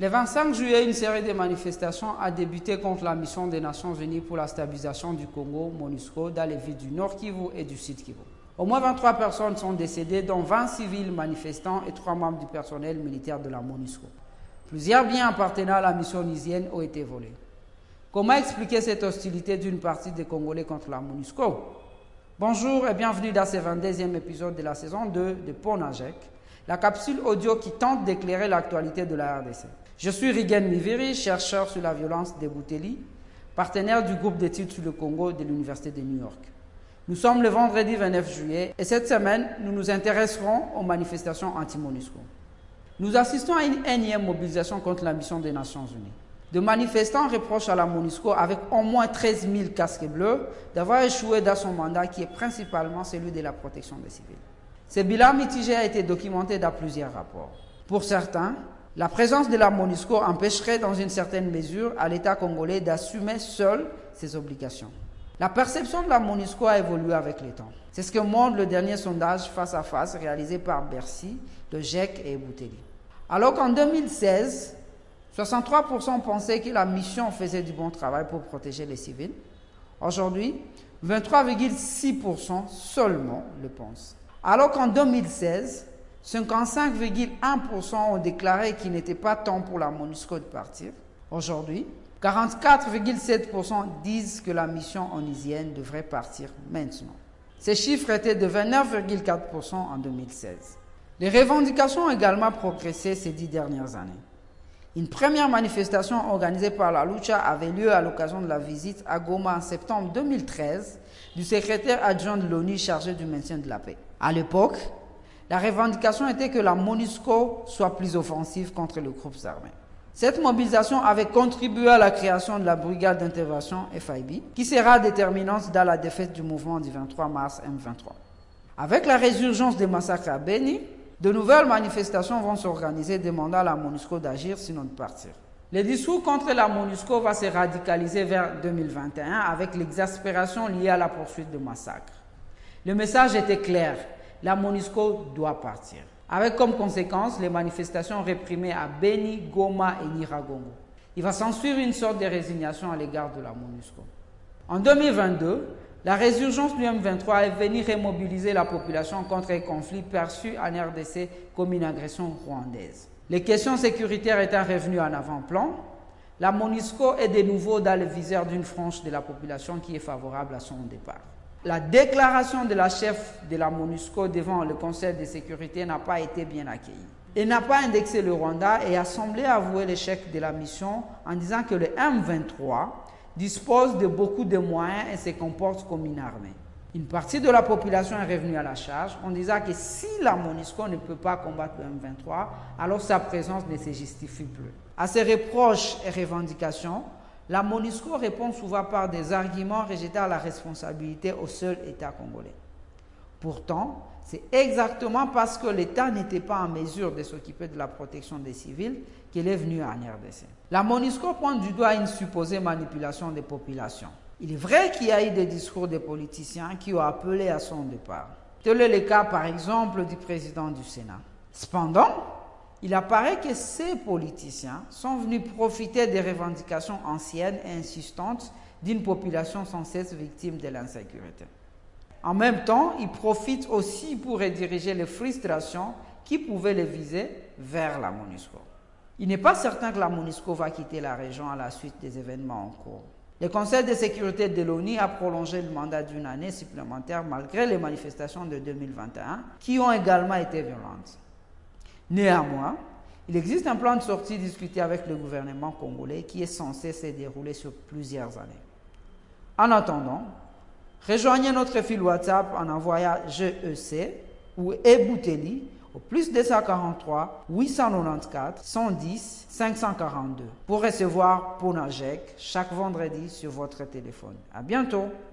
Le 25 juillet, une série de manifestations a débuté contre la mission des Nations Unies pour la stabilisation du Congo, MONUSCO, dans les villes du Nord Kivu et du Sud Kivu. Au moins 23 personnes sont décédées, dont 20 civils manifestants et 3 membres du personnel militaire de la MONUSCO. Plusieurs biens appartenant à la mission onisienne ont été volés. Comment expliquer cette hostilité d'une partie des Congolais contre la MONUSCO? Bonjour et bienvenue dans ce 22e épisode de la saison 2 de Ponajek, la capsule audio qui tente d'éclairer l'actualité de la RDC. Je suis Rigen Miviri, chercheur sur la violence des Bouteli, partenaire du groupe d'études sur le Congo de l'Université de New York. Nous sommes le vendredi 29 juillet et cette semaine, nous nous intéresserons aux manifestations anti-MONUSCO. Nous assistons à une énième mobilisation contre la mission des Nations Unies. De manifestants reprochent à la MONUSCO, avec au moins 13 000 casques bleus, d'avoir échoué dans son mandat qui est principalement celui de la protection des civils. Ce bilan mitigé a été documenté dans plusieurs rapports. Pour certains, la présence de la MONUSCO empêcherait dans une certaine mesure à l'État congolais d'assumer seul ses obligations. La perception de la MONUSCO a évolué avec le temps. C'est ce que montre le dernier sondage face à face réalisé par Bercy, de GEC et Bouteli. Alors qu'en 2016, 63% pensaient que la mission faisait du bon travail pour protéger les civils. Aujourd'hui, 23,6% seulement le pensent. Alors qu'en 2016, 55,1% ont déclaré qu'il n'était pas temps pour la MONUSCO de partir. Aujourd'hui, 44,7% disent que la mission onisienne devrait partir maintenant. Ces chiffres étaient de 29,4% en 2016. Les revendications ont également progressé ces dix dernières années. Une première manifestation organisée par la Lucha avait lieu à l'occasion de la visite à Goma en septembre 2013 du secrétaire adjoint de l'ONU chargé du maintien de la paix. À l'époque, la revendication était que la MONUSCO soit plus offensive contre les groupes armés. Cette mobilisation avait contribué à la création de la brigade d'intervention FIB, qui sera déterminante dans la défaite du mouvement du 23 mars M23. Avec la résurgence des massacres à Beni, de nouvelles manifestations vont s'organiser demandant à la MONUSCO d'agir sinon de partir. Le discours contre la MONUSCO va se radicaliser vers 2021 avec l'exaspération liée à la poursuite de massacres. Le message était clair, la MONUSCO doit partir. Avec comme conséquence les manifestations réprimées à Beni, Goma et Niragongo. Il va s'ensuivre une sorte de résignation à l'égard de la MONUSCO. En 2022, la résurgence du M23 est venue remobiliser la population contre un conflit perçu en RDC comme une agression rwandaise. Les questions sécuritaires étant revenues en avant-plan, la MONUSCO est de nouveau dans le viseur d'une frange de la population qui est favorable à son départ. La déclaration de la chef de la MONUSCO devant le Conseil de sécurité n'a pas été bien accueillie. Elle n'a pas indexé le Rwanda et a semblé avouer l'échec de la mission en disant que le M23 dispose de beaucoup de moyens et se comporte comme une armée. Une partie de la population est revenue à la charge en disant que si la MONUSCO ne peut pas combattre le M23, alors sa présence ne se justifie plus. À ces reproches et revendications, la MONUSCO répond souvent par des arguments rejetant la responsabilité au seul État congolais. Pourtant, c'est exactement parce que l'État n'était pas en mesure de s'occuper de la protection des civils qu'il est venu en RDC. La MONUSCO pointe du doigt une supposée manipulation des populations. Il est vrai qu'il y a eu des discours des politiciens qui ont appelé à son départ. Tel est le cas, par exemple, du président du Sénat. Cependant, il apparaît que ces politiciens sont venus profiter des revendications anciennes et insistantes d'une population sans cesse victime de l'insécurité. En même temps, ils profitent aussi pour rediriger les frustrations qui pouvaient les viser vers la MONUSCO. Il n'est pas certain que la MONUSCO va quitter la région à la suite des événements en cours. Le Conseil de sécurité de l'ONU a prolongé le mandat d'une année supplémentaire malgré les manifestations de 2021 qui ont également été violentes. Néanmoins, il existe un plan de sortie discuté avec le gouvernement congolais qui est censé se dérouler sur plusieurs années. En attendant, rejoignez notre fil WhatsApp en envoyant GEC ou Ebouteli au plus 243 894 110 542 pour recevoir Ponajek chaque vendredi sur votre téléphone. À bientôt!